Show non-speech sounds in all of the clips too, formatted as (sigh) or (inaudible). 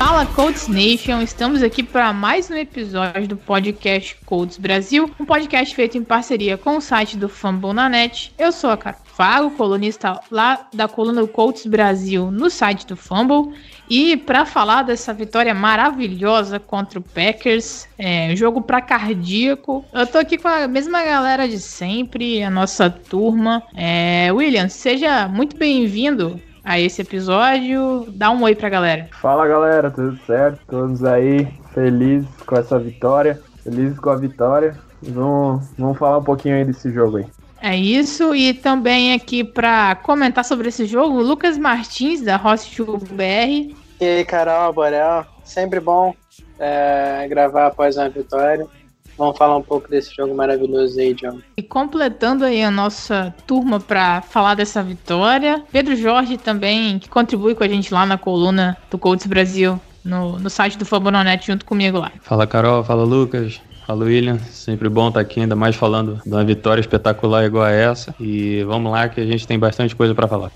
Fala Colts Nation, estamos aqui para mais um episódio do podcast Colts Brasil, um podcast feito em parceria com o site do Fambonanet. Eu sou a Carfago, colunista lá da coluna Colts Brasil no site do Fumble. E para falar dessa vitória maravilhosa contra o Packers, é, jogo para cardíaco, eu tô aqui com a mesma galera de sempre, a nossa turma. É, William, seja muito bem-vindo a esse episódio. Dá um oi pra galera. Fala galera, tudo certo? Todos aí felizes com essa vitória, felizes com a vitória. Vamos, vamos falar um pouquinho aí desse jogo aí. É isso, e também aqui para comentar sobre esse jogo, Lucas Martins, da Ross BR. E aí, Carol, Borel, sempre bom é, gravar após uma vitória. Vamos falar um pouco desse jogo maravilhoso aí, John. E completando aí a nossa turma para falar dessa vitória, Pedro Jorge também, que contribui com a gente lá na coluna do Colts Brasil, no, no site do Fabononet, junto comigo lá. Fala, Carol. Fala, Lucas. Fala, William. Sempre bom estar aqui, ainda mais falando de uma vitória espetacular igual a essa. E vamos lá que a gente tem bastante coisa para falar.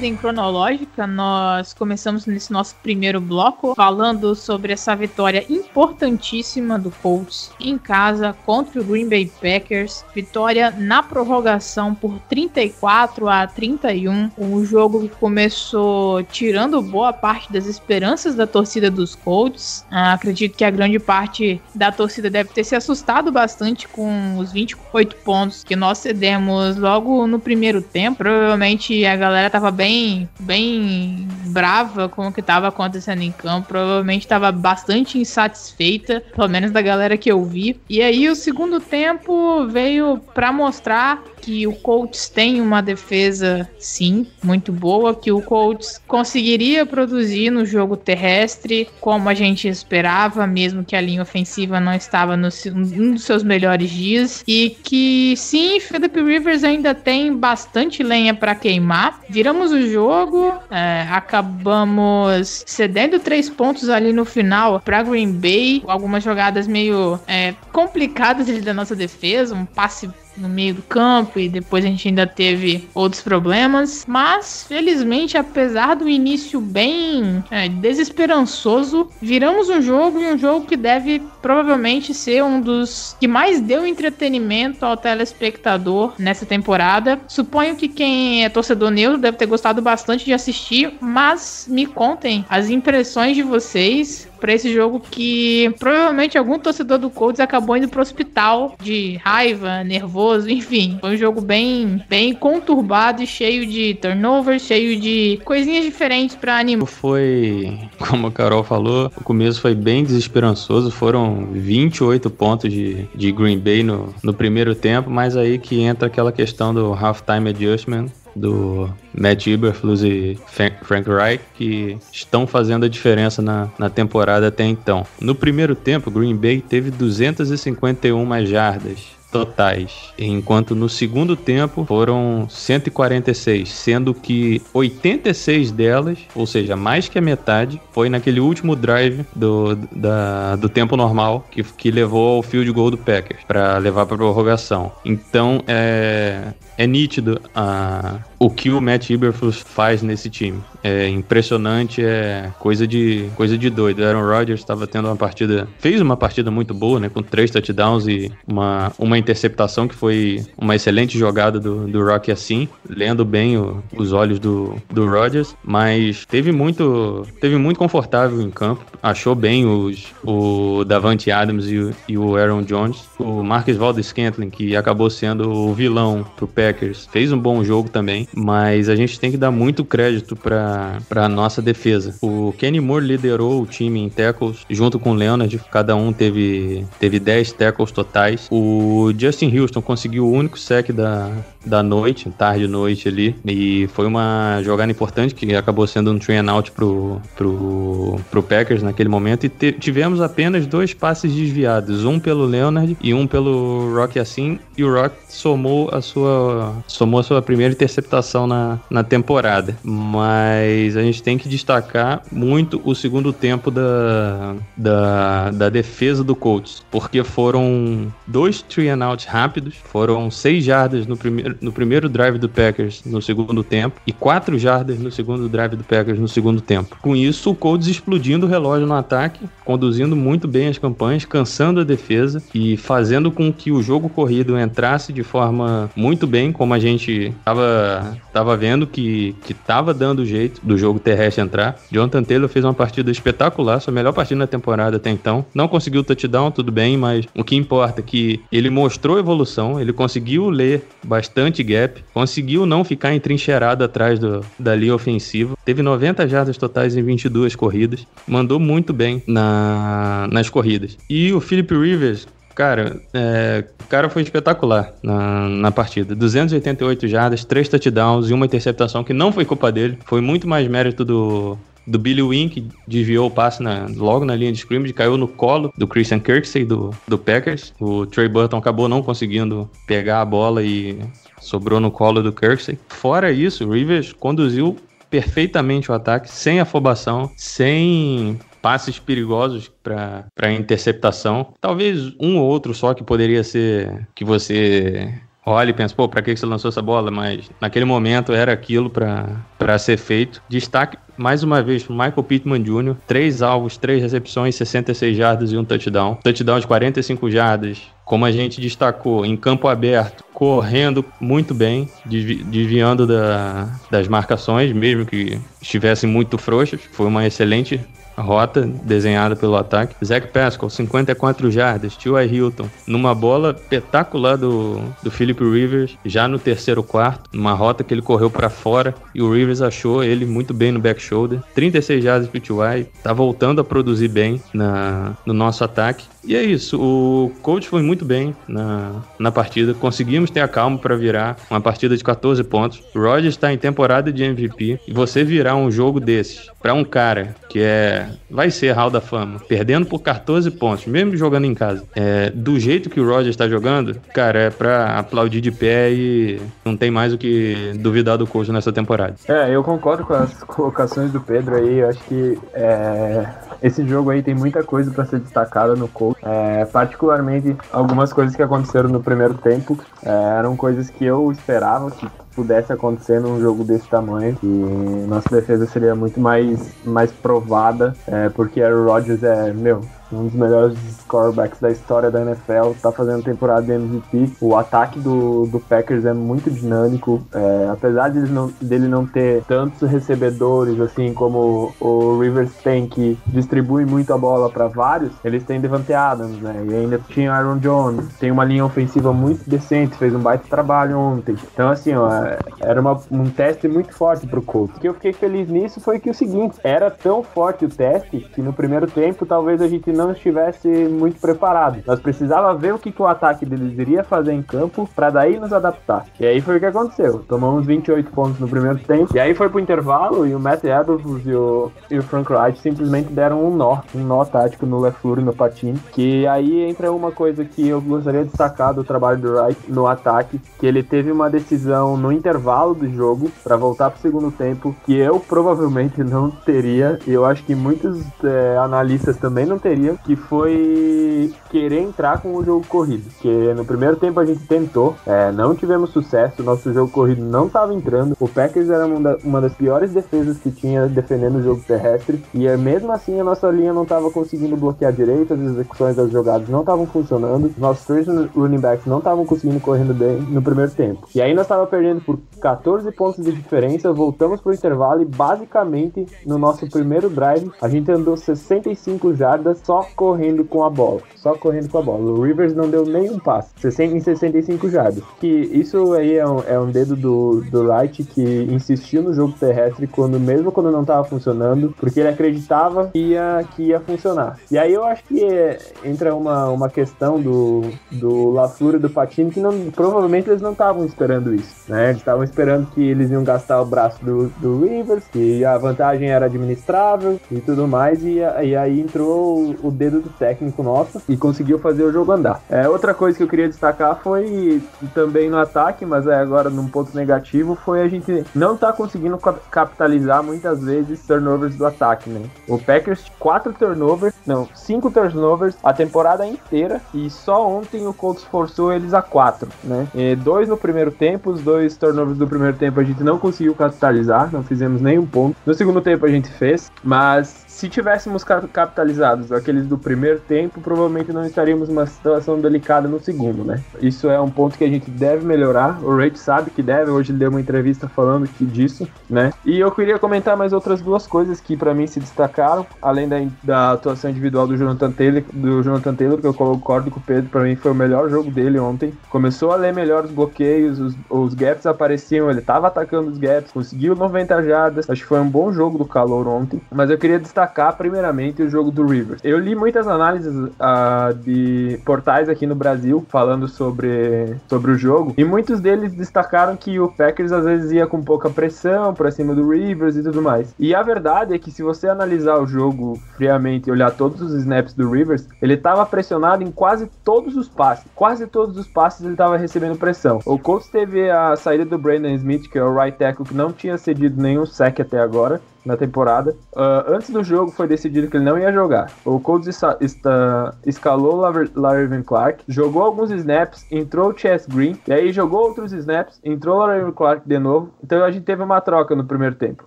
Ordem cronológica, nós começamos nesse nosso primeiro bloco falando sobre essa vitória importantíssima do Colts em casa contra o Green Bay Packers. Vitória na prorrogação por 34 a 31. Um jogo que começou tirando boa parte das esperanças da torcida dos Colts. Ah, acredito que a grande parte da torcida deve ter se assustado bastante com os 28 pontos que nós cedemos logo no primeiro tempo. Provavelmente a galera estava bem bem, bem brava com o que estava acontecendo em campo. Provavelmente estava bastante insatisfeita, pelo menos da galera que eu vi. E aí o segundo tempo veio para mostrar que o Colts tem uma defesa, sim, muito boa, que o Colts conseguiria produzir no jogo terrestre, como a gente esperava, mesmo que a linha ofensiva não estava no um dos seus melhores dias, e que sim, Philip Rivers ainda tem bastante lenha para queimar. Viramos o jogo, é, acabamos cedendo três pontos ali no final para Green Bay, algumas jogadas meio é, complicadas da nossa defesa, um passe no meio do campo e depois a gente ainda teve outros problemas. Mas, felizmente, apesar do início bem é, desesperançoso, viramos um jogo e um jogo que deve provavelmente ser um dos que mais deu entretenimento ao telespectador nessa temporada. Suponho que quem é torcedor neutro deve ter gostado bastante de assistir, mas me contem as impressões de vocês para esse jogo que provavelmente algum torcedor do Colts acabou indo pro hospital de raiva, nervoso, enfim. Foi um jogo bem, bem conturbado e cheio de turnovers, cheio de coisinhas diferentes para animar. Foi, como a Carol falou, o começo foi bem desesperançoso. Foram 28 pontos de, de Green Bay no, no primeiro tempo, mas aí que entra aquela questão do halftime adjustment do Matt Eberflus e Frank Reich, que estão fazendo a diferença na, na temporada até então. No primeiro tempo, Green Bay teve 251 jardas totais, enquanto no segundo tempo foram 146, sendo que 86 delas, ou seja, mais que a metade, foi naquele último drive do, da, do tempo normal que, que levou ao field goal do Packers para levar para prorrogação. Então é, é nítido a, o que o Matt Eberflus faz nesse time. É impressionante, é coisa de coisa de doido. Aaron Rodgers estava tendo uma partida, fez uma partida muito boa, né, com três touchdowns e uma, uma interceptação que foi uma excelente jogada do, do Rock assim, lendo bem o, os olhos do, do Rodgers, mas teve muito teve muito confortável em campo, achou bem os o Davante Adams e o, e o Aaron Jones, o Marcus Valdes Scantling que acabou sendo o vilão pro Packers, fez um bom jogo também mas a gente tem que dar muito crédito para a nossa defesa. O Kenny Moore liderou o time em tackles junto com o Leonard, cada um teve, teve 10 tackles totais. O Justin Houston conseguiu o único sec da, da noite, tarde noite ali, e foi uma jogada importante que acabou sendo um train out pro, pro, pro Packers naquele momento, e te, tivemos apenas dois passes desviados, um pelo Leonard e um pelo Rock assim, e o Rock somou a sua somou a sua primeira interceptação na, na temporada. Mas a gente tem que destacar muito o segundo tempo da, da, da defesa do Colts, porque foram dois three and out rápidos, foram seis jardas no primeiro, no primeiro drive do Packers no segundo tempo e quatro jardas no segundo drive do Packers no segundo tempo. Com isso, o Colts explodindo o relógio no ataque, conduzindo muito bem as campanhas, cansando a defesa e fazendo com que o jogo corrido entrasse de forma muito bem, como a gente estava tava vendo que, que tava dando jeito do jogo terrestre entrar. Jonathan Taylor fez uma partida espetacular, sua melhor partida na temporada até então. Não conseguiu touchdown, tudo bem, mas o que importa é que ele mostrou evolução, ele conseguiu ler bastante gap, conseguiu não ficar entrincheirado atrás do, da linha ofensiva. Teve 90 jardas totais em 22 corridas, mandou muito bem na, nas corridas. E o Philip Rivers Cara, é, o cara foi espetacular na, na partida. 288 jardas, 3 touchdowns e uma interceptação que não foi culpa dele. Foi muito mais mérito do, do Billy Wynn, que desviou o passe na, logo na linha de scrimmage, caiu no colo do Christian Kirksey do, do Packers. O Trey Burton acabou não conseguindo pegar a bola e sobrou no colo do Kirksey. Fora isso, o Rivers conduziu perfeitamente o ataque, sem afobação, sem passes perigosos para interceptação. Talvez um ou outro só que poderia ser que você olha e pensa, pô, pra que você lançou essa bola? Mas naquele momento era aquilo para ser feito. Destaque mais uma vez pro Michael Pittman Jr., três alvos, três recepções, 66 jardas e um touchdown. Touchdown de 45 jardas, como a gente destacou, em campo aberto, correndo muito bem, desviando da, das marcações, mesmo que estivessem muito frouxas. Foi uma excelente rota desenhada pelo ataque. Zach Pascal, 54 jardas. T.Y. Hilton, numa bola espetacular do, do Philip Rivers, já no terceiro quarto, numa rota que ele correu para fora e o Rivers achou ele muito bem no back shoulder. 36 jardas pro T.Y. Tá voltando a produzir bem na, no nosso ataque. E é isso, o coach foi muito bem na, na partida. Conseguimos ter a calma para virar uma partida de 14 pontos. O Rodgers está em temporada de MVP e você virar um jogo desses para um cara que é vai ser Hall da Fama, perdendo por 14 pontos, mesmo jogando em casa, é, do jeito que o Rodgers está jogando, cara, é para aplaudir de pé e não tem mais o que duvidar do coach nessa temporada. É, eu concordo com as (laughs) colocações do Pedro aí. Eu acho que é, esse jogo aí tem muita coisa para ser destacada no coach. É, particularmente algumas coisas que aconteceram no primeiro tempo é, eram coisas que eu esperava que pudesse acontecer num jogo desse tamanho, que nossa defesa seria muito mais, mais provada, é, porque Aaron Rodgers é, meu, um dos melhores scorebacks da história da NFL, tá fazendo temporada de MVP. O ataque do, do Packers é muito dinâmico, é, apesar de não, dele não ter tantos recebedores assim como o Rivers tem, que distribui muito a bola para vários, eles têm Devante Adams, né? E ainda tinha Aaron Jones, tem uma linha ofensiva muito decente, fez um baita trabalho ontem. Então, assim, ó, era uma, um teste muito forte pro Colts. O que eu fiquei feliz nisso foi que o seguinte, era tão forte o teste que no primeiro tempo talvez a gente não estivesse muito preparado. Nós precisava ver o que, que o ataque deles iria fazer em campo para daí nos adaptar. E aí foi o que aconteceu. Tomamos 28 pontos no primeiro tempo. E aí foi pro intervalo e o Matt Edwards e o, e o Frank Wright simplesmente deram um nó, um nó tático no LeFleur e no Patini. Que aí entra uma coisa que eu gostaria de destacar do trabalho do Wright no ataque, que ele teve uma decisão no intervalo do jogo para voltar pro segundo tempo que eu provavelmente não teria. E eu acho que muitos é, analistas também não teriam que foi querer entrar com o jogo corrido. Que no primeiro tempo a gente tentou, é, não tivemos sucesso, nosso jogo corrido não estava entrando. O Packers era uma, das piores defesas que tinha defendendo o jogo terrestre, e é, mesmo assim a nossa linha não estava conseguindo bloquear direito, as execuções das jogadas não estavam funcionando, nossos três running backs não estavam conseguindo correndo bem no primeiro tempo. E aí nós estávamos perdendo por 14 pontos de diferença, voltamos pro intervalo e basicamente no nosso primeiro drive a gente andou 65 jardas só correndo com a bola. Só correndo com a bola. O Rivers não deu nenhum passe em 65 jardas. Que isso aí é um, é um dedo do, do Wright que insistiu no jogo terrestre quando mesmo quando não estava funcionando, porque ele acreditava que ia, que ia funcionar. E aí eu acho que é, entra uma, uma questão do, do LaFleur e do Patini que não, provavelmente eles não estavam esperando isso, né? Eles estavam esperando que eles iam gastar o braço do, do Rivers, que a vantagem era administrável e tudo mais, e, e aí entrou o, o dedo do técnico nosso e conseguiu fazer o jogo andar. É, outra coisa que eu queria destacar foi também no ataque, mas é agora num ponto negativo, foi a gente não tá conseguindo capitalizar muitas vezes turnovers do ataque, né? O Packers, quatro turnovers, não, cinco turnovers a temporada inteira e só ontem o Colts forçou eles a quatro, né? E dois no primeiro tempo, os dois turnovers do primeiro tempo a gente não conseguiu capitalizar, não fizemos nenhum ponto. No segundo tempo a gente fez, mas se tivéssemos capitalizados aqueles do primeiro tempo, provavelmente não estaríamos numa situação delicada no segundo, né? Isso é um ponto que a gente deve melhorar. O Rage sabe que deve, hoje ele deu uma entrevista falando que disso, né? E eu queria comentar mais outras duas coisas que para mim se destacaram, além da, da atuação individual do Jonathan Taylor, do Jonathan Taylor, que eu concordo com o Pedro, para mim foi o melhor jogo dele ontem. Começou a ler melhor os bloqueios, os, os gaps apareciam, ele tava atacando os gaps, conseguiu 90 jardas. Acho que foi um bom jogo do calor ontem, mas eu queria destacar primeiramente o jogo do Rivers. Eu li muitas análises uh, de portais aqui no Brasil falando sobre, sobre o jogo e muitos deles destacaram que o Packers às vezes ia com pouca pressão para cima do Rivers e tudo mais. E a verdade é que se você analisar o jogo friamente e olhar todos os snaps do Rivers, ele estava pressionado em quase todos os passes. Quase todos os passes ele estava recebendo pressão. O Colts teve a saída do Brandon Smith, que é o right tackle que não tinha cedido nenhum sec até agora na temporada. Uh, antes do jogo foi decidido que ele não ia jogar. O Colts está, está, escalou Larry Clark, jogou alguns snaps, entrou o Chess Green, e aí jogou outros snaps, entrou o Larry Clark de novo. Então a gente teve uma troca no primeiro tempo,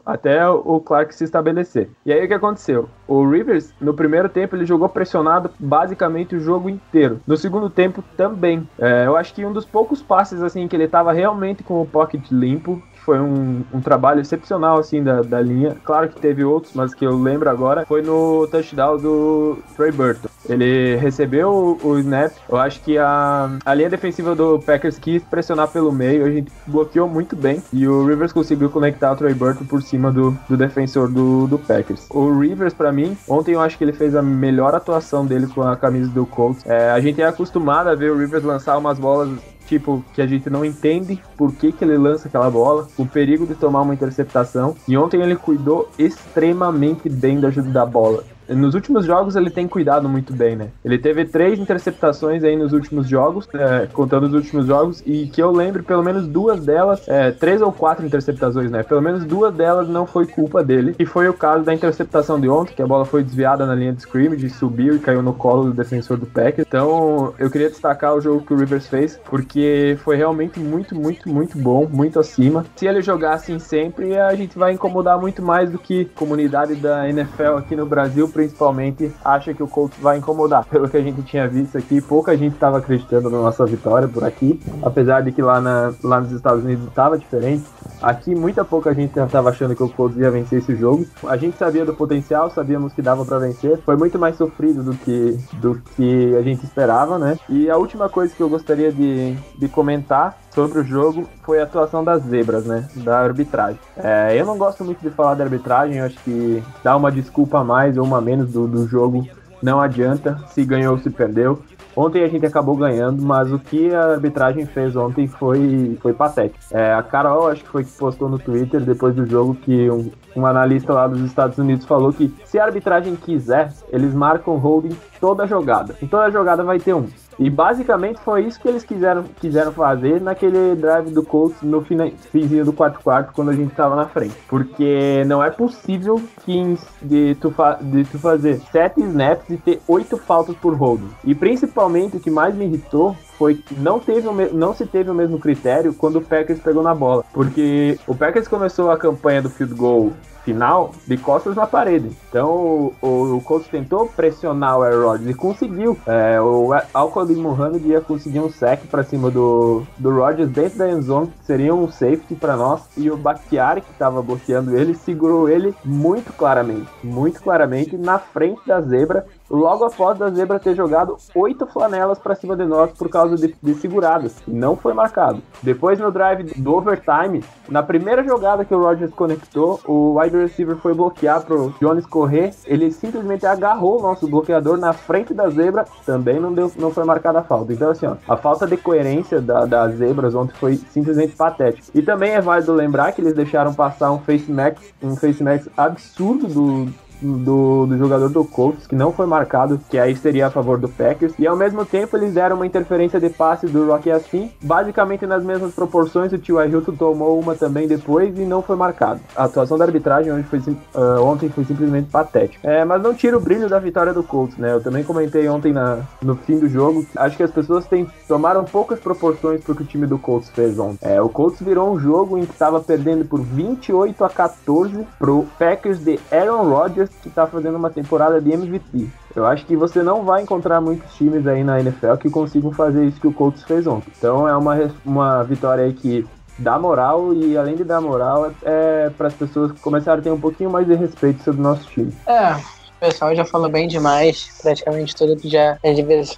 até o Clark se estabelecer. E aí o que aconteceu? O Rivers, no primeiro tempo, ele jogou pressionado basicamente o jogo inteiro. No segundo tempo também. É, eu acho que um dos poucos passes assim que ele estava realmente com o pocket limpo foi um, um trabalho excepcional, assim, da, da linha. Claro que teve outros, mas que eu lembro agora, foi no touchdown do Trey Burton. Ele recebeu o, o snap, eu acho que a, a linha defensiva do Packers quis pressionar pelo meio, a gente bloqueou muito bem, e o Rivers conseguiu conectar o Trey Burton por cima do, do defensor do, do Packers. O Rivers, para mim, ontem eu acho que ele fez a melhor atuação dele com a camisa do Colts. É, a gente é acostumado a ver o Rivers lançar umas bolas tipo, que a gente não entende por que, que ele lança aquela bola, o perigo de tomar uma interceptação. E ontem ele cuidou extremamente bem da ajuda da bola. Nos últimos jogos ele tem cuidado muito bem, né? Ele teve três interceptações aí nos últimos jogos, é, contando os últimos jogos, e que eu lembro, pelo menos duas delas, é, três ou quatro interceptações, né? Pelo menos duas delas não foi culpa dele, e foi o caso da interceptação de ontem, que a bola foi desviada na linha de scrimmage, subiu e caiu no colo do defensor do Packers. Então, eu queria destacar o jogo que o Rivers fez, porque foi realmente muito, muito, muito bom, muito acima. Se ele jogar assim sempre, a gente vai incomodar muito mais do que comunidade da NFL aqui no Brasil principalmente acha que o Colts vai incomodar. (laughs) Pelo que a gente tinha visto aqui, pouca gente estava acreditando na nossa vitória por aqui, apesar de que lá, na, lá nos Estados Unidos estava diferente. Aqui, muita pouca gente estava achando que o Colts ia vencer esse jogo. A gente sabia do potencial, sabíamos que dava para vencer. Foi muito mais sofrido do que, do que a gente esperava, né? E a última coisa que eu gostaria de, de comentar sobre o jogo foi a atuação das zebras, né? Da arbitragem. É, eu não gosto muito de falar da arbitragem, acho que dar uma desculpa a mais ou uma menos do, do jogo não adianta, se ganhou ou se perdeu. Ontem a gente acabou ganhando, mas o que a arbitragem fez ontem foi, foi patético. É, a Carol, acho que foi que postou no Twitter depois do jogo que um, um analista lá dos Estados Unidos falou que se a arbitragem quiser, eles marcam holding toda jogada. Em toda jogada vai ter um. E basicamente foi isso que eles quiseram, quiseram fazer naquele drive do Colts no finzinho do 4 quarto quando a gente estava na frente. Porque não é possível que de tu, de tu fazer 7 snaps e ter 8 faltas por holding. E principalmente o que mais me irritou foi não teve não se teve o mesmo critério quando o Packers pegou na bola, porque o Packers começou a campanha do field goal final de costas na parede. Então o, o Colts tentou pressionar o Aaron Rodgers e conseguiu. É, o Alcaldi Muhammad ia conseguir um sec para cima do, do Rodgers dentro da endzone, que seria um safety para nós. E o Bakhtiari, que estava bloqueando ele, segurou ele muito claramente, muito claramente na frente da zebra logo após a zebra ter jogado oito flanelas para cima de nós por causa de, de seguradas. Não foi marcado. Depois no drive do overtime, na primeira jogada que o Rodgers conectou, o wide receiver foi bloquear pro Jones correr. Ele simplesmente agarrou o nosso bloqueador na frente da zebra. Também não, deu, não foi marcada a falta. Então, assim, ó, a falta de coerência da, das zebras ontem foi simplesmente patética. E também é válido lembrar que eles deixaram passar um face max, um face max absurdo do, do, do jogador do Colts, que não foi marcado, que aí seria a favor do Packers. E ao mesmo tempo eles deram uma interferência de passe do Rocky assim, basicamente nas mesmas proporções. O Tio Hilton tomou uma também depois e não foi marcado. A atuação da arbitragem hoje foi, uh, ontem foi simplesmente patética. É, mas não tira o brilho da vitória do Colts, né? Eu também comentei ontem na, no fim do jogo. Acho que as pessoas têm, tomaram poucas proporções pro que o time do Colts fez ontem. É, o Colts virou um jogo em que estava perdendo por 28 a 14 pro Packers de Aaron Rodgers que está fazendo uma temporada de MVP. Eu acho que você não vai encontrar muitos times aí na NFL que consigam fazer isso que o Colts fez ontem. Então é uma, uma vitória aí que dá moral e além de dar moral é, é para as pessoas começarem a ter um pouquinho mais de respeito sobre o nosso time. É, pessoal já falou bem demais, praticamente tudo que já, já, devia, ser,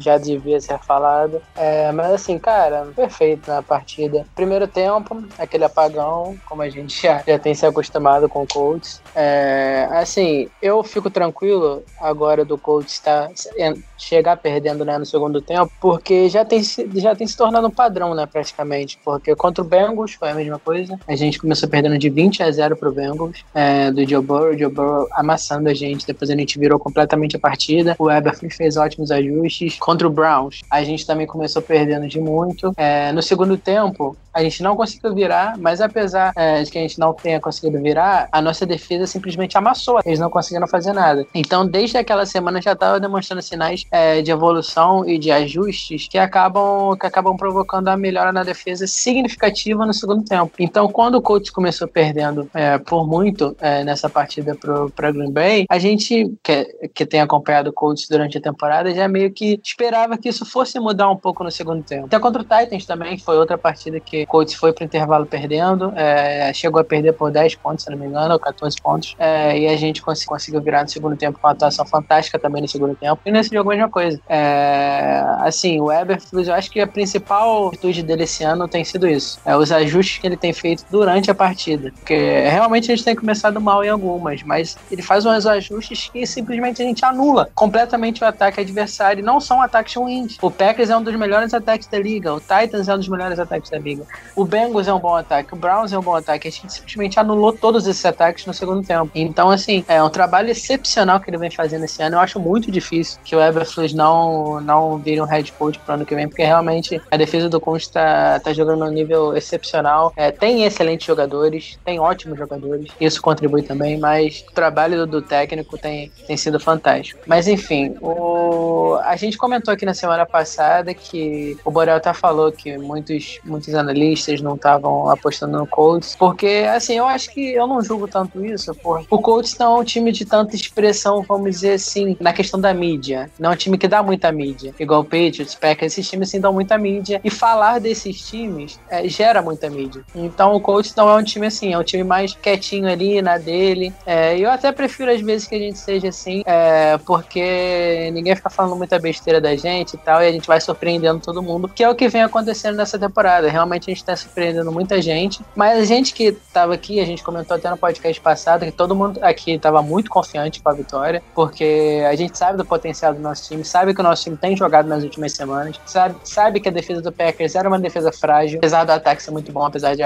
já devia ser falado. É, mas assim, cara, perfeito na partida. Primeiro tempo, aquele apagão, como a gente já, já tem se acostumado com o Colts. É, assim, eu fico tranquilo agora do Colts estar tá, chegar perdendo né, no segundo tempo, porque já tem, já tem se tornado um padrão, né, praticamente. Porque contra o Bengals foi a mesma coisa. A gente começou perdendo de 20 a 0 pro Bengals, é, do Joe Burrow, Joe Burrow amassando a gente, depois a gente virou completamente a partida. O Eberflin (laughs) fez ótimos ajustes. Contra o Browns, a gente também começou perdendo de muito. É, no segundo tempo, a gente não conseguiu virar, mas apesar é, de que a gente não tenha conseguido virar, a nossa defesa simplesmente amassou. Eles não conseguiram fazer nada. Então, desde aquela semana já estava demonstrando sinais é, de evolução e de ajustes que acabam, que acabam provocando a melhora na defesa significativa no segundo tempo. Então, quando o coach começou perdendo é, por muito é, nessa partida para Green Bay, a gente que, que tem acompanhado o coach durante a temporada já meio que esperava que isso fosse mudar um pouco no segundo tempo. Até contra o Titans também, que foi outra partida que o Colts foi para o intervalo perdendo, é, chegou a perder por 10 pontos, se não me engano, ou 14 pontos, é, e a gente cons conseguiu virar no segundo tempo com uma atuação fantástica também no segundo tempo. E nesse jogo a mesma coisa. É, assim, o Eberflus, eu acho que a principal virtude dele esse ano tem sido isso, é os ajustes que ele tem feito durante a partida, porque realmente a gente tem começado mal em algumas, mas ele faz uns ajustes que simplesmente a gente anula completamente o ataque adversário, não são ataques ruins. O Packers é um dos melhores ataques da liga, o Titans é um dos melhores ataques da liga. O Bengals é um bom ataque, o Browns é um bom ataque. A gente simplesmente anulou todos esses ataques no segundo tempo. Então, assim, é um trabalho excepcional que ele vem fazendo esse ano. Eu acho muito difícil que o Eberflus não, não vire um head coach pro ano que vem, porque realmente a defesa do Colts tá, tá jogando num nível excepcional. É, tem excelentes jogadores, tem ótimos jogadores, isso contribui também, mas o trabalho do, do tem, tem sido fantástico. Mas enfim, o, a gente comentou aqui na semana passada que o Borel até falou que muitos, muitos analistas analistas não estavam apostando no Colts, porque assim, eu acho que eu não julgo tanto isso, porque o Colts não é um time de tanta expressão, vamos dizer assim, na questão da mídia. Não é um time que dá muita mídia, igual o Patriots, Packers, esses times assim dão muita mídia e falar desses times é, gera muita mídia. Então o Colts não é um time assim, é um time mais quietinho ali na dele. É, eu até prefiro às vezes que a gente seja assim, é, porque ninguém fica falando muita besteira da gente e tal, e a gente vai surpreendendo todo mundo, que é o que vem acontecendo nessa temporada. Realmente a gente está surpreendendo muita gente. Mas a gente que estava aqui, a gente comentou até no podcast passado que todo mundo aqui estava muito confiante com a vitória, porque a gente sabe do potencial do nosso time, sabe que o nosso time tem jogado nas últimas semanas, sabe, sabe que a defesa do Packers era uma defesa frágil, apesar do ataque ser muito bom, apesar de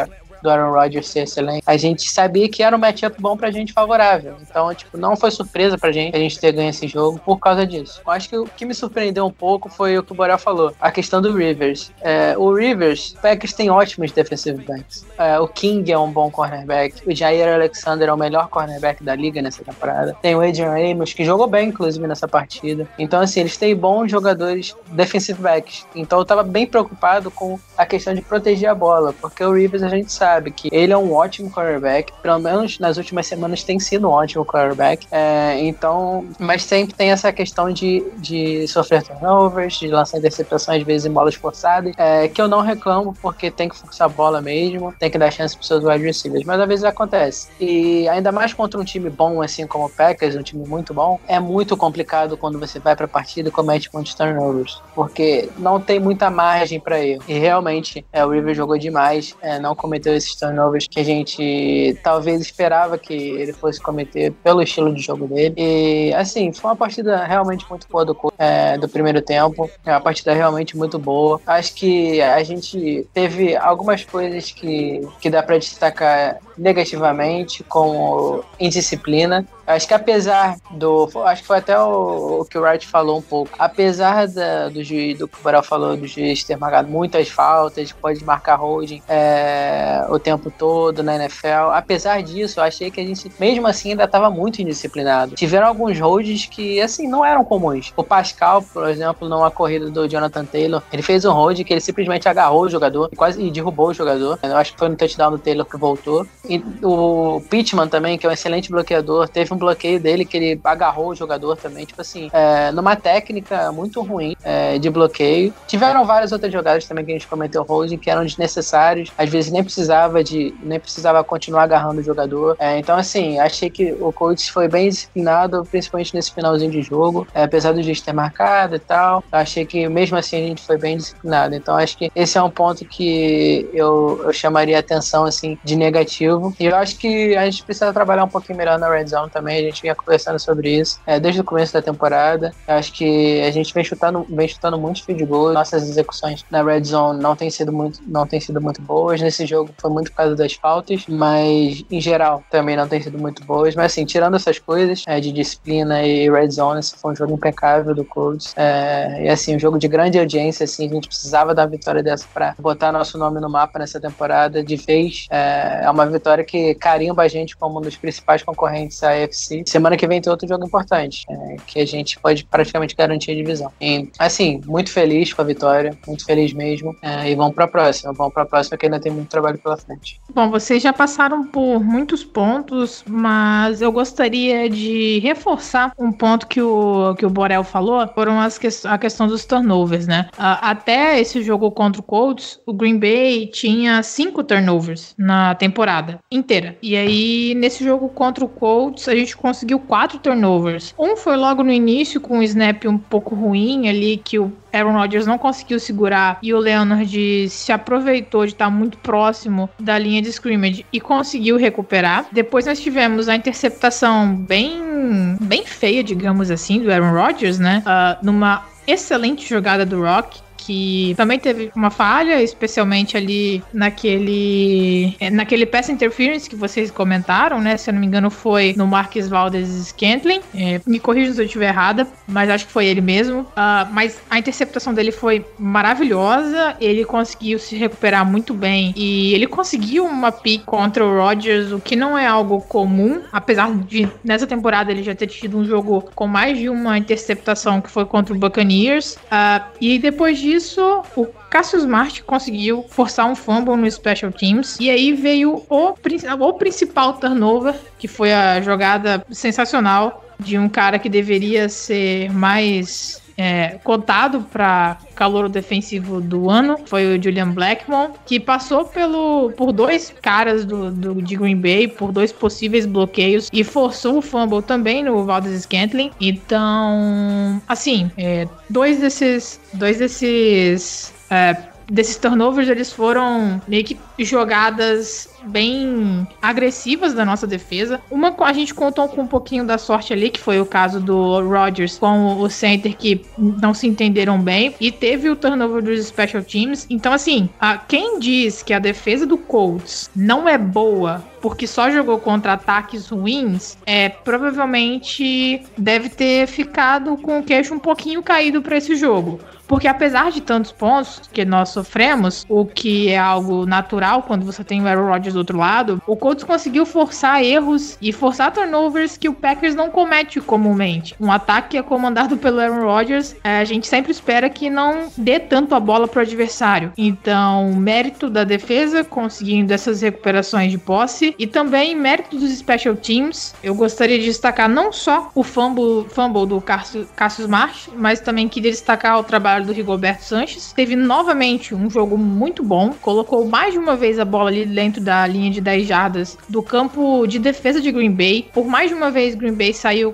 do Aaron Rodgers ser excelente, a gente sabia que era um matchup bom pra gente favorável. Então, tipo, não foi surpresa pra gente a gente ter ganho esse jogo por causa disso. Eu acho que o que me surpreendeu um pouco foi o que o Borel falou, a questão do Rivers. É, o Rivers, o Packers tem ótimos defensive backs. É, o King é um bom cornerback, o Jair Alexander é o melhor cornerback da liga nessa temporada. Tem o Adrian Amos, que jogou bem, inclusive, nessa partida. Então, assim, eles têm bons jogadores defensive backs. Então, eu tava bem preocupado com a questão de proteger a bola, porque o Rivers a gente sabe que ele é um ótimo quarterback, pelo menos nas últimas semanas tem sido um ótimo quarterback. É, então, mas sempre tem essa questão de, de sofrer turnovers, de lançar interceptações, às vezes em bolas forçadas, é, que eu não reclamo, porque tem que forçar a bola mesmo, tem que dar chance para seus wide receivers, mas às vezes acontece. E ainda mais contra um time bom, assim como o Packers, um time muito bom, é muito complicado quando você vai para a partida e comete muitos turnovers, porque não tem muita margem para erro. E realmente, é, o River jogou demais, é, não cometeu esses turnovers que a gente talvez esperava que ele fosse cometer pelo estilo de jogo dele. E assim, foi uma partida realmente muito boa do, é, do primeiro tempo. É uma partida realmente muito boa. Acho que a gente teve algumas coisas que, que dá para destacar negativamente, como indisciplina. Acho que apesar do. Acho que foi até o, o que o Wright falou um pouco. Apesar da, do juiz, do que o Boral falou, do juiz ter marcado muitas faltas, pode marcar holding é, o tempo todo na NFL. Apesar disso, eu achei que a gente, mesmo assim, ainda estava muito indisciplinado. Tiveram alguns holds que, assim, não eram comuns. O Pascal, por exemplo, numa corrida do Jonathan Taylor, ele fez um hold que ele simplesmente agarrou o jogador e quase e derrubou o jogador. Eu acho que foi no touchdown do Taylor que voltou. E o Pittman também, que é um excelente bloqueador, teve um bloqueio dele que ele agarrou o jogador também, tipo assim, é, numa técnica muito ruim é, de bloqueio. Tiveram várias outras jogadas também que a gente cometeu holding que eram desnecessários, às vezes nem precisava de, nem precisava continuar agarrando o jogador. É, então assim, achei que o coach foi bem disciplinado, principalmente nesse finalzinho de jogo, é, apesar do juiz ter marcado e tal. Achei que mesmo assim a gente foi bem disciplinado. Então acho que esse é um ponto que eu, eu chamaria atenção assim de negativo. E eu acho que a gente precisa trabalhar um pouquinho melhor na red zone também. A gente vinha conversando sobre isso é, desde o começo da temporada. Acho que a gente vem chutando, vem chutando muitos field goals. Nossas execuções na red zone não têm sido muito, não têm sido muito boas. Nesse jogo foi muito por causa das faltas, mas em geral também não tem sido muito boas. Mas assim, tirando essas coisas é, de disciplina e red zone, esse foi um jogo impecável do Colts. É, e assim, um jogo de grande audiência. Assim, a gente precisava da vitória dessa para botar nosso nome no mapa nessa temporada de vez. É, é uma vitória que carimba a gente como um dos principais concorrentes da AFC. Semana que vem tem outro jogo importante, é, que a gente pode praticamente garantir a divisão. E, assim, muito feliz com a vitória, muito feliz mesmo. É, e vamos para a próxima. Vamos para a próxima que ainda tem muito trabalho pela frente. Bom, vocês já passaram por muitos pontos, mas eu gostaria de reforçar um ponto que o, que o Borel falou, foram as que, a questão dos turnovers, né? Até esse jogo contra o Colts, o Green Bay tinha cinco turnovers na temporada inteira. E aí, nesse jogo contra o Colts, a gente conseguiu quatro turnovers. Um foi logo no início, com um snap um pouco ruim ali, que o Aaron Rodgers não conseguiu segurar e o Leonard se aproveitou de estar muito próximo da linha de scrimmage e conseguiu recuperar. Depois nós tivemos a interceptação bem, bem feia, digamos assim, do Aaron Rodgers, né? Uh, numa excelente jogada do Rock, que também teve uma falha, especialmente ali naquele eh, naquele pass interference que vocês comentaram, né? Se eu não me engano foi no Marques Valdes Scantling. É, me corrija se eu estiver errada, mas acho que foi ele mesmo. Uh, mas a interceptação dele foi maravilhosa, ele conseguiu se recuperar muito bem e ele conseguiu uma pick contra o Rodgers, o que não é algo comum, apesar de nessa temporada ele já ter tido um jogo com mais de uma interceptação que foi contra o Buccaneers. Uh, e depois disso isso, o Cassius Smart conseguiu forçar um fumble no Special Teams. E aí veio o, o principal turnover, que foi a jogada sensacional de um cara que deveria ser mais é, cotado para calor defensivo do ano foi o Julian Blackmon, que passou pelo, por dois caras do, do, de Green Bay, por dois possíveis bloqueios e forçou o fumble também no Valdez Scantling. Então, assim, é, dois desses, dois desses é, desses turnovers eles foram meio que jogadas bem agressivas da nossa defesa. Uma a gente contou com um pouquinho da sorte ali, que foi o caso do Rodgers com o center que não se entenderam bem e teve o turnover dos special teams. Então assim, a, quem diz que a defesa do Colts não é boa porque só jogou contra ataques ruins, é provavelmente deve ter ficado com o queixo um pouquinho caído para esse jogo. Porque apesar de tantos pontos que nós sofremos, o que é algo natural quando você tem o Aaron Rodgers do outro lado, o Colts conseguiu forçar erros e forçar turnovers que o Packers não comete comumente. Um ataque que é comandado pelo Aaron Rodgers, é, a gente sempre espera que não dê tanto a bola pro adversário. Então, mérito da defesa conseguindo essas recuperações de posse e também mérito dos special teams. Eu gostaria de destacar não só o fumble, fumble do Cassius Marsh, mas também queria destacar o trabalho do Rigoberto Sanches. Teve novamente um jogo muito bom, colocou mais de uma vez a bola ali dentro da linha de 10 jardas do campo de defesa de Green Bay. Por mais de uma vez, Green Bay saiu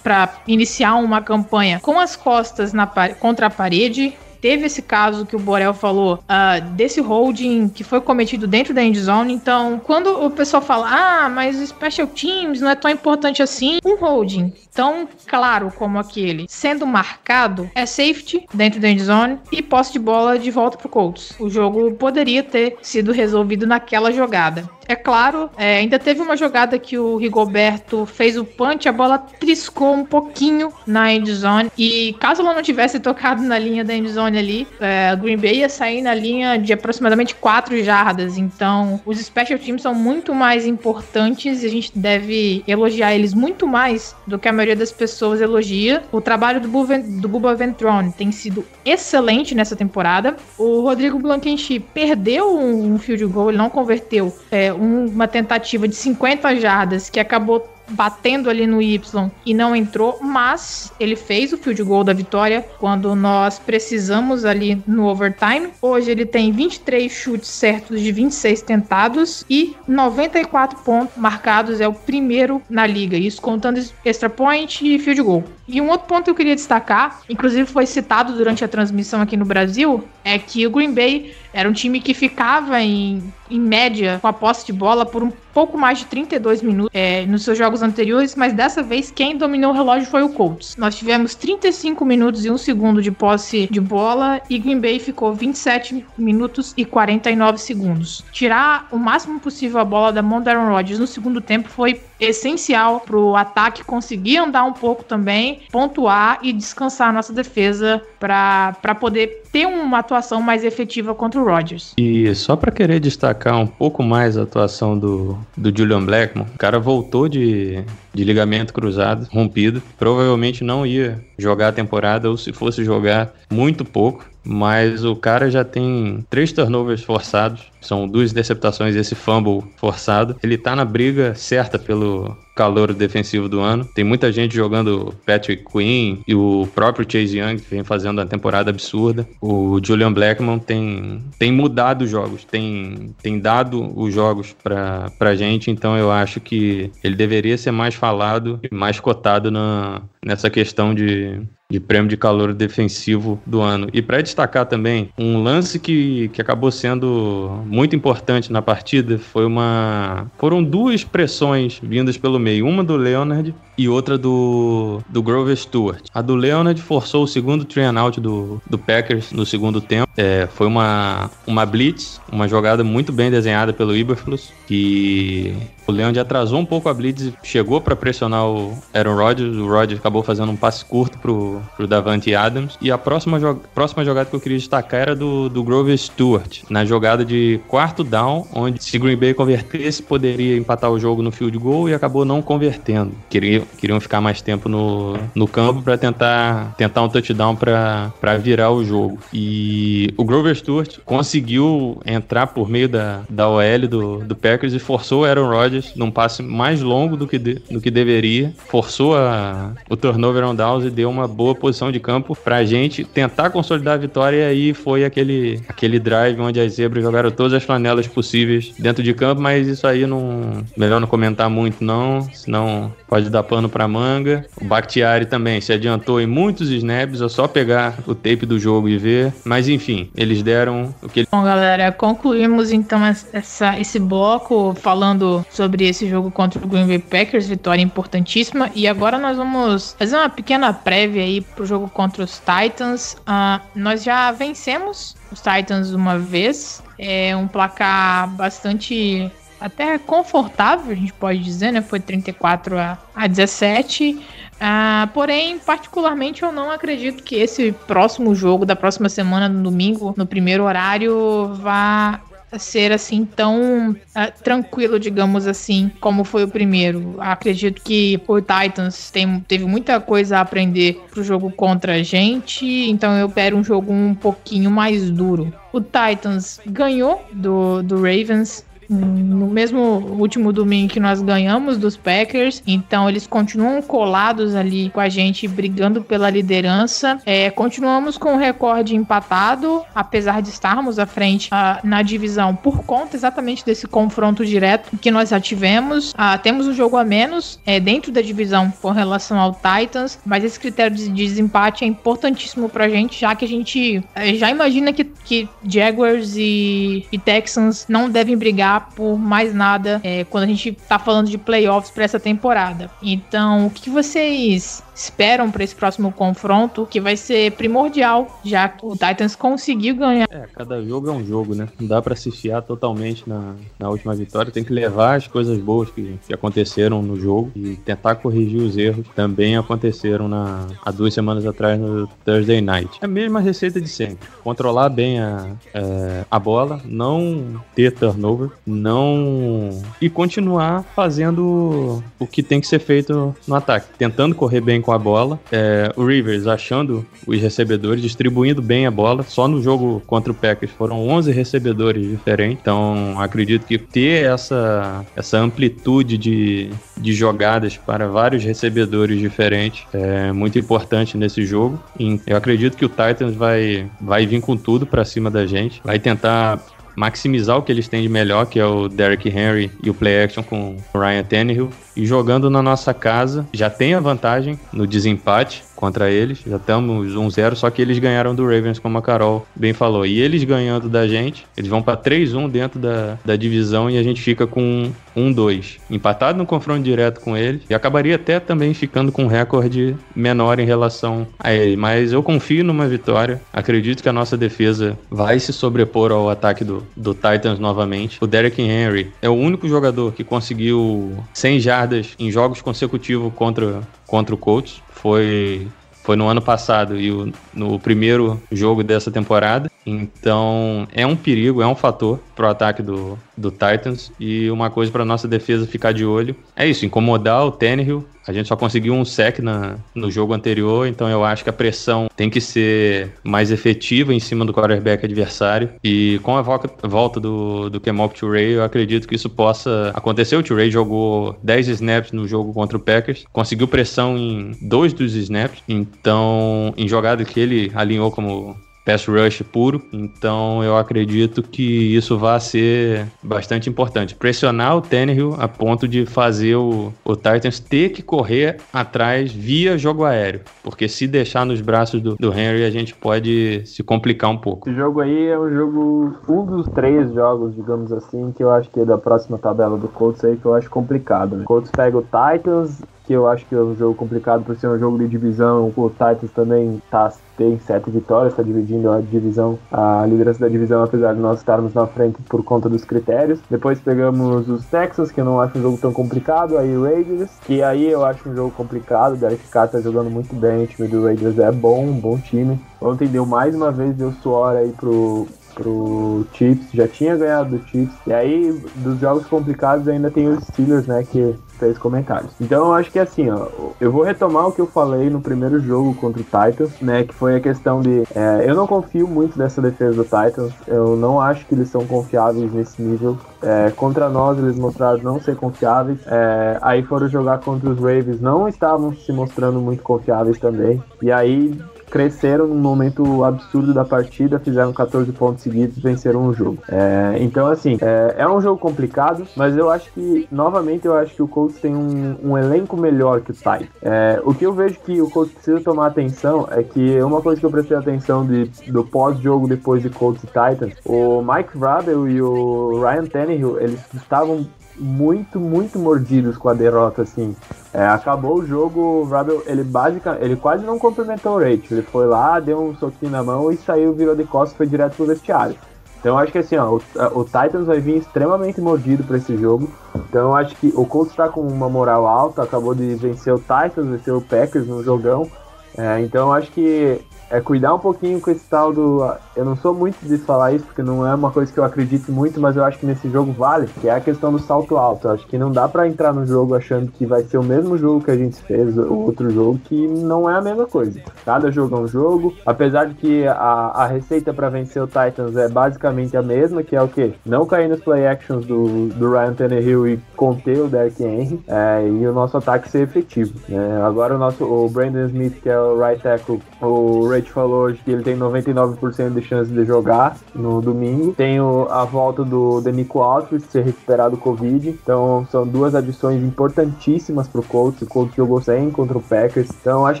para iniciar uma campanha com as costas na, contra a parede teve esse caso que o Borel falou uh, desse holding que foi cometido dentro da endzone. Então, quando o pessoal fala, ah, mas special teams não é tão importante assim, um holding tão claro como aquele sendo marcado é safety dentro da endzone e posse de bola de volta pro Colts. O jogo poderia ter sido resolvido naquela jogada. É claro, é, ainda teve uma jogada que o Rigoberto fez o punch, a bola triscou um pouquinho na endzone. E caso ela não tivesse tocado na linha da endzone ali, é, Green Bay ia sair na linha de aproximadamente 4 jardas. Então, os special teams são muito mais importantes e a gente deve elogiar eles muito mais do que a maioria das pessoas elogia. O trabalho do, Buven, do Bubba Ventrone tem sido excelente nessa temporada. O Rodrigo Blankenship perdeu um, um field goal, ele não converteu. É, uma tentativa de 50 jardas que acabou batendo ali no Y e não entrou, mas ele fez o field goal da vitória quando nós precisamos ali no overtime. Hoje ele tem 23 chutes certos de 26 tentados e 94 pontos marcados, é o primeiro na liga, isso contando extra point e field goal. E um outro ponto que eu queria destacar, inclusive foi citado durante a transmissão aqui no Brasil, é que o Green Bay era um time que ficava em, em média com a posse de bola por um pouco mais de 32 minutos é, nos seus jogos anteriores, mas dessa vez quem dominou o relógio foi o Colts. Nós tivemos 35 minutos e 1 segundo de posse de bola e Green Bay ficou 27 minutos e 49 segundos. Tirar o máximo possível a bola da mão do Aaron Rodgers no segundo tempo foi essencial para o ataque conseguir andar um pouco também, pontuar e descansar a nossa defesa para poder ter uma atuação mais efetiva contra o Rodgers. E só para querer destacar um pouco mais a atuação do, do Julian Blackmon, o cara voltou de, de ligamento cruzado, rompido. Provavelmente não ia jogar a temporada, ou se fosse jogar, muito pouco mas o cara já tem três turnovers forçados, são duas interceptações e esse fumble forçado. Ele tá na briga certa pelo calor defensivo do ano. Tem muita gente jogando Patrick Quinn e o próprio Chase Young, que vem fazendo uma temporada absurda. O Julian Blackmon tem, tem mudado os jogos, tem, tem dado os jogos pra, pra gente, então eu acho que ele deveria ser mais falado e mais cotado na, nessa questão de, de prêmio de calor defensivo do ano. E para destacar também, um lance que, que acabou sendo muito importante na partida foi uma. Foram duas pressões vindas pelo meio. Uma do Leonard e outra do, do Grover Stewart. A do Leonard forçou o segundo and out do, do Packers no segundo tempo. É, foi uma, uma blitz, uma jogada muito bem desenhada pelo Iberflus, que o Leonard atrasou um pouco a blitz, chegou para pressionar o Aaron Rodgers, o Rodgers acabou fazendo um passe curto pro, pro Davante Adams. E a próxima, próxima jogada que eu queria destacar era do, do Grover Stewart, na jogada de quarto down, onde se Green Bay convertesse, poderia empatar o jogo no field goal e acabou não convertendo. Queria, queriam ficar mais tempo no, no campo para tentar, tentar um touchdown para virar o jogo. E o Grover Stewart conseguiu entrar por meio da, da OL do, do Packers e forçou o Aaron Rodgers num passe mais longo do que, de, do que deveria, forçou a, o turnover on downs e deu uma boa posição de campo pra gente tentar consolidar a vitória e aí foi aquele, aquele drive onde as zebras jogaram todas as flanelas possíveis dentro de campo, mas isso aí não melhor não comentar muito não não, senão pode dar pano pra manga. O Bakhtiari também se adiantou em muitos snaps, é só pegar o tape do jogo e ver. Mas enfim, eles deram o que Bom, galera, concluímos então essa, esse bloco falando sobre esse jogo contra o Green Bay Packers, vitória importantíssima. E agora nós vamos fazer uma pequena prévia aí pro jogo contra os Titans. Uh, nós já vencemos os Titans uma vez. É um placar bastante até confortável, a gente pode dizer, né? Foi 34 a, a 17. Uh, ah, porém, particularmente, eu não acredito que esse próximo jogo da próxima semana, no domingo, no primeiro horário, vá ser assim tão uh, tranquilo, digamos assim, como foi o primeiro. Acredito que o Titans tem, teve muita coisa a aprender pro jogo contra a gente, então eu quero um jogo um pouquinho mais duro. O Titans ganhou do, do Ravens no mesmo último domingo que nós ganhamos dos Packers. Então eles continuam colados ali com a gente, brigando pela liderança. É, continuamos com o recorde empatado, apesar de estarmos à frente uh, na divisão por conta exatamente desse confronto direto que nós já tivemos. Uh, temos um jogo a menos é, dentro da divisão com relação ao Titans, mas esse critério de desempate é importantíssimo pra gente, já que a gente é, já imagina que, que Jaguars e, e Texans não devem brigar por mais nada é, quando a gente tá falando de playoffs para essa temporada. Então, o que vocês esperam para esse próximo confronto, que vai ser primordial, já que o Titans conseguiu ganhar. É, cada jogo é um jogo, né? Não dá para se fiar totalmente na, na última vitória, tem que levar as coisas boas que, que aconteceram no jogo e tentar corrigir os erros que também aconteceram na, há duas semanas atrás no Thursday Night. É a mesma receita de sempre, controlar bem a, é, a bola, não ter turnover, não. e continuar fazendo o que tem que ser feito no ataque, tentando correr bem com a bola. É, o Rivers achando os recebedores, distribuindo bem a bola. Só no jogo contra o Packers foram 11 recebedores diferentes. Então, acredito que ter essa, essa amplitude de, de jogadas para vários recebedores diferentes é muito importante nesse jogo. E eu acredito que o Titans vai, vai vir com tudo para cima da gente. Vai tentar maximizar o que eles têm de melhor, que é o Derrick Henry e o play action com o Ryan Tannehill. E jogando na nossa casa, já tem a vantagem no desempate contra eles. Já estamos 1-0, só que eles ganharam do Ravens, como a Carol bem falou. E eles ganhando da gente, eles vão para 3-1 dentro da, da divisão e a gente fica com 1-2. Empatado no confronto direto com eles. E acabaria até também ficando com um recorde menor em relação a ele. Mas eu confio numa vitória. Acredito que a nossa defesa vai se sobrepor ao ataque do, do Titans novamente. O Derek Henry é o único jogador que conseguiu 100 jardas em jogos consecutivos contra, contra o Colts foi foi no ano passado e o, no primeiro jogo dessa temporada. Então é um perigo, é um fator para o ataque do, do Titans e uma coisa para nossa defesa ficar de olho é isso, incomodar o Tannehill. A gente só conseguiu um sec na, no jogo anterior, então eu acho que a pressão tem que ser mais efetiva em cima do quarterback adversário. E com a volta do, do Kemal Turray, eu acredito que isso possa acontecer. O Turray jogou 10 snaps no jogo contra o Packers, conseguiu pressão em dois dos snaps, então em jogada que ele alinhou como pass rush puro. Então eu acredito que isso vai ser bastante importante. Pressionar o Tannehill a ponto de fazer o, o Titans ter que correr atrás via jogo aéreo. Porque se deixar nos braços do, do Henry, a gente pode se complicar um pouco. Esse jogo aí é um jogo, um dos três jogos, digamos assim, que eu acho que é da próxima tabela do Colts aí que eu acho complicado. Né? O Colts pega o Titans, que eu acho que é um jogo complicado por ser um jogo de divisão. O Titans também tá, tem sete vitórias, está dividindo a divisão, a liderança da divisão, apesar de nós estarmos na frente por conta dos critérios. Depois pegamos os Texas, que eu não acho um jogo tão complicado. Aí Raiders, que aí eu acho um jogo complicado. O Derek Carr tá jogando muito bem, o time do Raiders é bom, um bom time. Ontem deu mais uma vez, deu suor aí pro, pro Chiefs, já tinha ganhado do Chiefs. E aí, dos jogos complicados, ainda tem os Steelers, né, que fez comentários. Então eu acho que assim, ó, eu vou retomar o que eu falei no primeiro jogo contra o Titans, né? Que foi a questão de. É, eu não confio muito nessa defesa do Titans. Eu não acho que eles são confiáveis nesse nível. É, contra nós eles mostraram não ser confiáveis. É, aí foram jogar contra os Ravens, não estavam se mostrando muito confiáveis também. E aí cresceram num momento absurdo da partida, fizeram 14 pontos seguidos venceram o jogo. É, então, assim, é, é, um jogo complicado, mas eu acho que, novamente, eu acho que o Colts tem um, um elenco melhor que o Titans. É, o que eu vejo que o Colts precisa tomar atenção é que uma coisa que eu prestei atenção de, do pós-jogo depois de Colts e Titans, o Mike Vrabel e o Ryan Tannehill, eles estavam muito, muito mordidos com a derrota, assim. É, acabou o jogo, o Rabel, ele basicamente, ele quase não cumprimentou o Rachel. Ele foi lá, deu um soquinho na mão e saiu, virou de costas e foi direto pro vestiário. Então eu acho que assim, ó, o, o Titans vai vir extremamente mordido para esse jogo. Então eu acho que o Colts está com uma moral alta, acabou de vencer o Titans, vencer o Packers no jogão. É, então eu acho que é cuidar um pouquinho com esse tal do. Eu não sou muito de falar isso, porque não é uma coisa que eu acredito muito, mas eu acho que nesse jogo vale, que é a questão do salto alto. Eu acho que não dá para entrar no jogo achando que vai ser o mesmo jogo que a gente fez, o outro jogo, que não é a mesma coisa. Cada jogo é um jogo, apesar de que a, a receita para vencer o Titans é basicamente a mesma, que é o que? Não cair nos play actions do, do Ryan Tannehill e conter o Derrick Henry, é, e o nosso ataque ser efetivo. Né? Agora o nosso o Brandon Smith, que é o right tackle, o Ray falou hoje que ele tem 99% de chance de jogar no domingo. Tem o, a volta do Denico Alves ser recuperado do Covid. Então são duas adições importantíssimas pro Colts. O Colts jogou sem contra o Packers. Então acho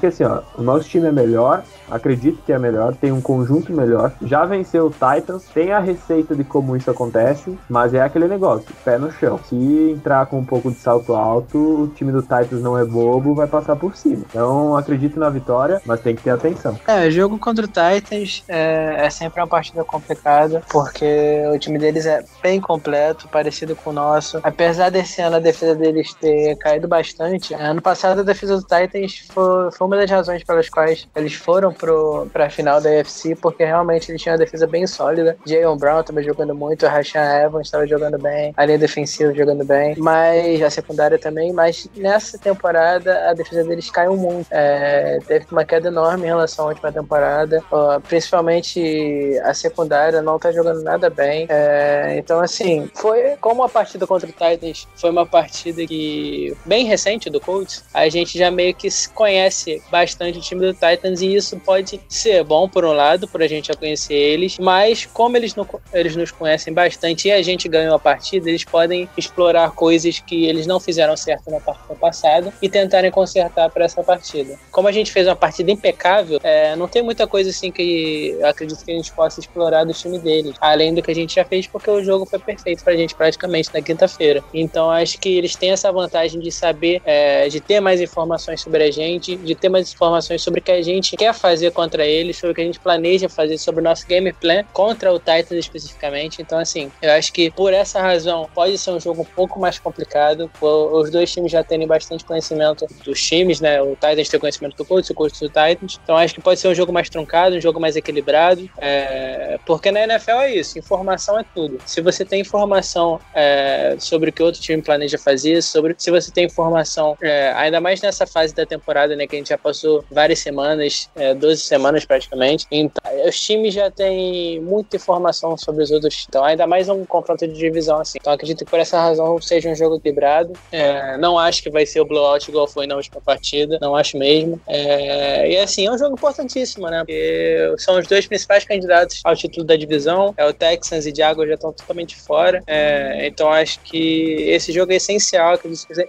que assim, ó, o nosso time é melhor. Acredito que é melhor, tem um conjunto melhor. Já venceu o Titans, tem a receita de como isso acontece, mas é aquele negócio, pé no chão. Se entrar com um pouco de salto alto, o time do Titans não é bobo, vai passar por cima. Então acredito na vitória, mas tem que ter atenção. É, jogo contra o Titans é, é, sempre uma partida complicada, porque o time deles é bem completo, parecido com o nosso. Apesar desse ano a defesa deles ter caído bastante, ano passado a defesa do Titans foi, foi uma das razões pelas quais eles foram para a final da UFC, porque realmente eles tinham uma defesa bem sólida. Jayon Brown estava jogando muito, Rashan Evans estava jogando bem, a linha defensiva jogando bem, mas a secundária também. Mas nessa temporada a defesa deles caiu muito. É, teve uma queda enorme em relação à última temporada temporada. principalmente a secundária não tá jogando nada bem. É, então, assim, foi como a partida contra o Titans foi uma partida que bem recente do Colts, a gente já meio que conhece bastante o time do Titans e isso pode ser bom por um lado, por a gente já conhecer eles, mas como eles, não, eles nos conhecem bastante e a gente ganhou a partida, eles podem explorar coisas que eles não fizeram certo na partida passada e tentarem consertar para essa partida. Como a gente fez uma partida impecável, é, não tem muita coisa assim que eu acredito que a gente possa explorar do time deles, além do que a gente já fez, porque o jogo foi perfeito pra gente praticamente na quinta-feira. Então acho que eles têm essa vantagem de saber, é, de ter mais informações sobre a gente, de ter mais informações sobre o que a gente quer fazer contra eles, sobre o que a gente planeja fazer, sobre o nosso game plan contra o Titans especificamente. Então, assim, eu acho que por essa razão pode ser um jogo um pouco mais complicado. Os dois times já terem bastante conhecimento dos times, né? O Titans tem conhecimento do Colts, o Colts do Titans. Então acho que pode ser um jogo mais truncado, um jogo mais equilibrado. É, porque na NFL é isso, informação é tudo. Se você tem informação é, sobre o que outro time planeja fazer, sobre se você tem informação, é, ainda mais nessa fase da temporada, né, que a gente já passou várias semanas, é, 12 semanas praticamente, então os times já têm muita informação sobre os outros, então ainda mais um confronto de divisão assim. Então acredito que por essa razão seja um jogo equilibrado. É, não acho que vai ser o blowout igual foi na última partida, não acho mesmo. É, e assim, é um jogo importantíssimo, né? Porque são os dois principais candidatos ao título da divisão. É o Texans e Jaguars já estão totalmente fora. É, então acho que esse jogo é essencial.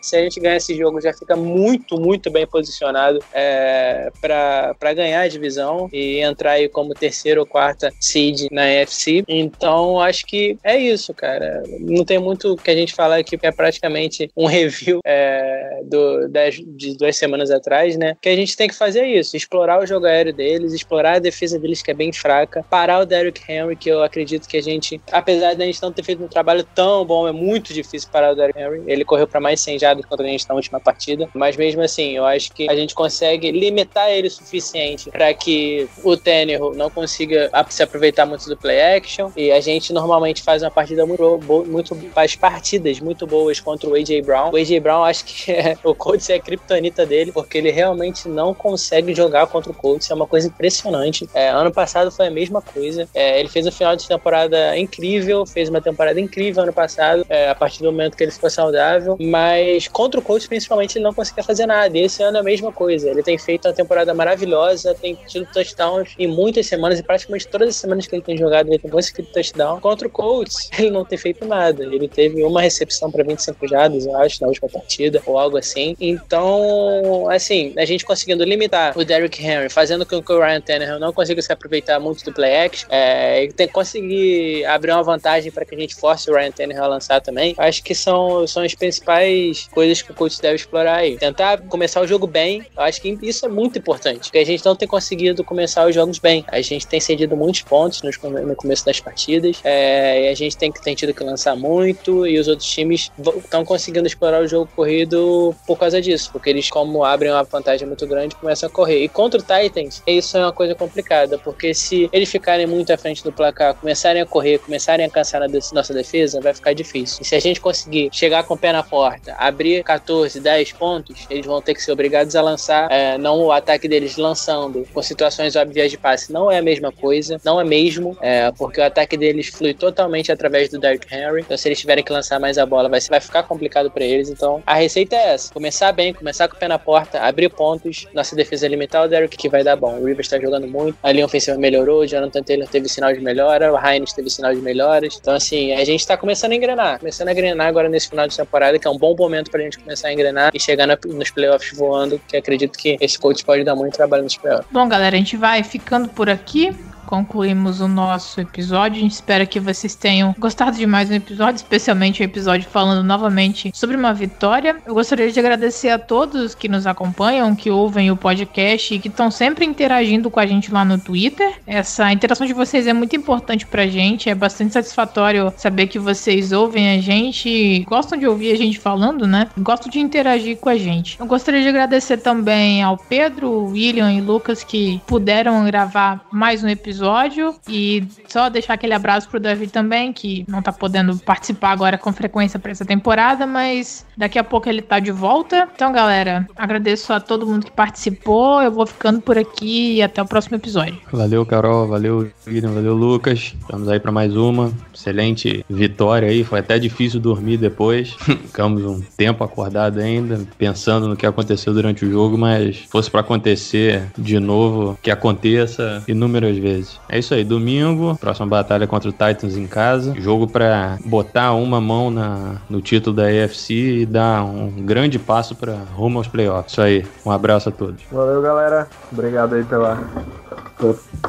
se a gente ganhar esse jogo, já fica muito, muito bem posicionado é, para ganhar a divisão e entrar aí como terceiro ou quarta seed na NFC. Então acho que é isso, cara. Não tem muito que a gente falar aqui, porque é praticamente um review é, do, das, de duas semanas atrás, né? Que a gente tem que fazer é isso, explorar o jogo aéreo deles, explorar a defesa deles, que é bem fraca, parar o Derrick Henry, que eu acredito que a gente, apesar de a gente não ter feito um trabalho tão bom, é muito difícil parar o Derrick Henry. Ele correu para mais 100 jardas contra a gente na última partida, mas mesmo assim, eu acho que a gente consegue limitar ele o suficiente para que o Tannehill não consiga se aproveitar muito do play action e a gente normalmente faz uma partida muito boa, muito faz partidas muito boas contra o AJ Brown. O AJ Brown acho que é, (laughs) o Colts é a criptonita dele, porque ele realmente não consegue jogar contra o Colts, é uma coisa impressionante. É, ano passado foi a mesma coisa. É, ele fez um final de temporada incrível, fez uma temporada incrível ano passado, é, a partir do momento que ele ficou saudável, mas contra o Colts, principalmente, ele não conseguia fazer nada. E esse ano é a mesma coisa. Ele tem feito uma temporada maravilhosa, tem tido touchdowns em muitas semanas, e praticamente todas as semanas que ele tem jogado, ele tem conseguido touchdown. Contra o Colts, (laughs) ele não tem feito nada. Ele teve uma recepção para 25 jardas, eu acho, na última partida, ou algo assim. Então, assim, a gente conseguindo limitar o Derrick Henry, fazendo com que o Ryan Tannehill não consiga se aproveitar muito do play action, é, tem que conseguir abrir uma vantagem para que a gente force o Ryan Tannehill a lançar também. Acho que são, são as principais coisas que o coach deve explorar aí. Tentar começar o jogo bem, acho que isso é muito importante, porque a gente não tem conseguido começar os jogos bem. A gente tem cedido muitos pontos no começo das partidas, é, e a gente tem, tem tido que lançar muito, e os outros times estão conseguindo explorar o jogo corrido por causa disso, porque eles, como abrem uma vantagem muito grande, começam a correr. E contra o Titans, isso é uma coisa complicada, porque se eles ficarem muito à frente do placar, começarem a correr, começarem a cansar a nossa defesa, vai ficar difícil. E se a gente conseguir chegar com o pé na porta, abrir 14, 10 pontos, eles vão ter que ser obrigados a lançar, é, não o ataque deles lançando com situações óbvias de passe, não é a mesma coisa, não é mesmo, é, porque o ataque deles flui totalmente através do Derrick Henry. Então, se eles tiverem que lançar mais a bola, vai, vai ficar complicado para eles. Então, a receita é essa: começar bem, começar com o pé na porta, abrir pontos, nossa defesa limitar o Derrick, que vai dar bom. O Rivers está jogando muito, a linha ofensiva melhorou, o Jonathan Taylor teve sinal de melhora, o Heinz teve sinal de melhoras. Então, assim, a gente está começando a engrenar, começando a engrenar agora nesse final de temporada, que é um bom momento para a gente começar a engrenar e chegar na, nos playoffs voando, que acredito que esse coach pode dar muito trabalho nos playoffs. Bom, galera, a gente vai ficando por aqui concluímos o nosso episódio. A gente espera que vocês tenham gostado de mais um episódio, especialmente o episódio falando novamente sobre uma vitória. Eu gostaria de agradecer a todos que nos acompanham, que ouvem o podcast e que estão sempre interagindo com a gente lá no Twitter. Essa interação de vocês é muito importante pra gente, é bastante satisfatório saber que vocês ouvem a gente, gostam de ouvir a gente falando, né? Gostam de interagir com a gente. Eu gostaria de agradecer também ao Pedro, William e Lucas que puderam gravar mais um episódio episódio. E só deixar aquele abraço pro David também, que não tá podendo participar agora com frequência para essa temporada, mas daqui a pouco ele tá de volta. Então, galera, agradeço a todo mundo que participou. Eu vou ficando por aqui e até o próximo episódio. Valeu, Carol. Valeu, William. Valeu, Lucas. Estamos aí para mais uma. Excelente vitória aí. Foi até difícil dormir depois. (laughs) Ficamos um tempo acordado ainda, pensando no que aconteceu durante o jogo, mas fosse para acontecer de novo, que aconteça inúmeras vezes. É isso aí, domingo, próxima batalha contra o Titans em casa. Jogo para botar uma mão na, no título da AFC e dar um grande passo para rumo aos playoffs. Isso aí, um abraço a todos. Valeu, galera. Obrigado aí pela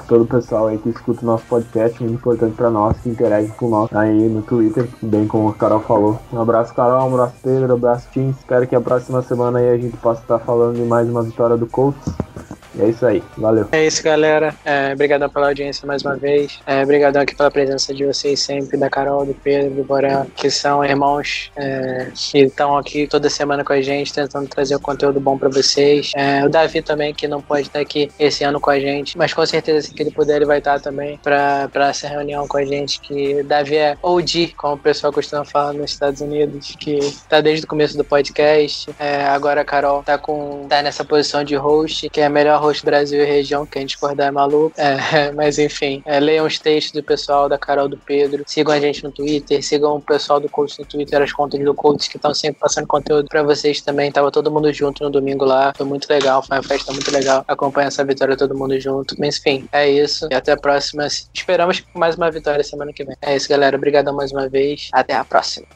todo o pessoal aí que escuta o nosso podcast, muito importante para nós, que interage com nós aí no Twitter, bem como a Carol falou. Um abraço, Carol, um abraço, Pedro, um abraço, Tim. Espero que a próxima semana aí a gente possa estar falando de mais uma vitória do Colts. E é isso aí, valeu. É isso, galera. É, pela audiência mais uma vez. É, aqui pela presença de vocês sempre, da Carol, do Pedro, do Borel, que são irmãos é, que estão aqui toda semana com a gente, tentando trazer o conteúdo bom para vocês. É, o Davi também, que não pode estar aqui esse ano com a gente, mas com certeza, se ele puder, ele vai estar também para essa reunião com a gente. Que o Davi é OG, como o pessoal costuma falar nos Estados Unidos, que está desde o começo do podcast. É, agora a Carol está com, tá nessa posição de host, que é a melhor host Brasil e região, quem discordar é maluco. É, (laughs) mas enfim, é, leiam os textos do pessoal da Carol do Pedro, sigam a gente no Twitter, sigam o pessoal do Coach no Twitter, as contas do Coach que estão sempre passando conteúdo para vocês também. Tava todo mundo junto no domingo lá, foi muito legal, foi uma festa muito legal. Acompanha essa vitória todo mundo junto. Mas enfim, é isso. E até a próxima. Esperamos mais uma vitória semana que vem. É isso, galera. Obrigadão mais uma vez. Até a próxima.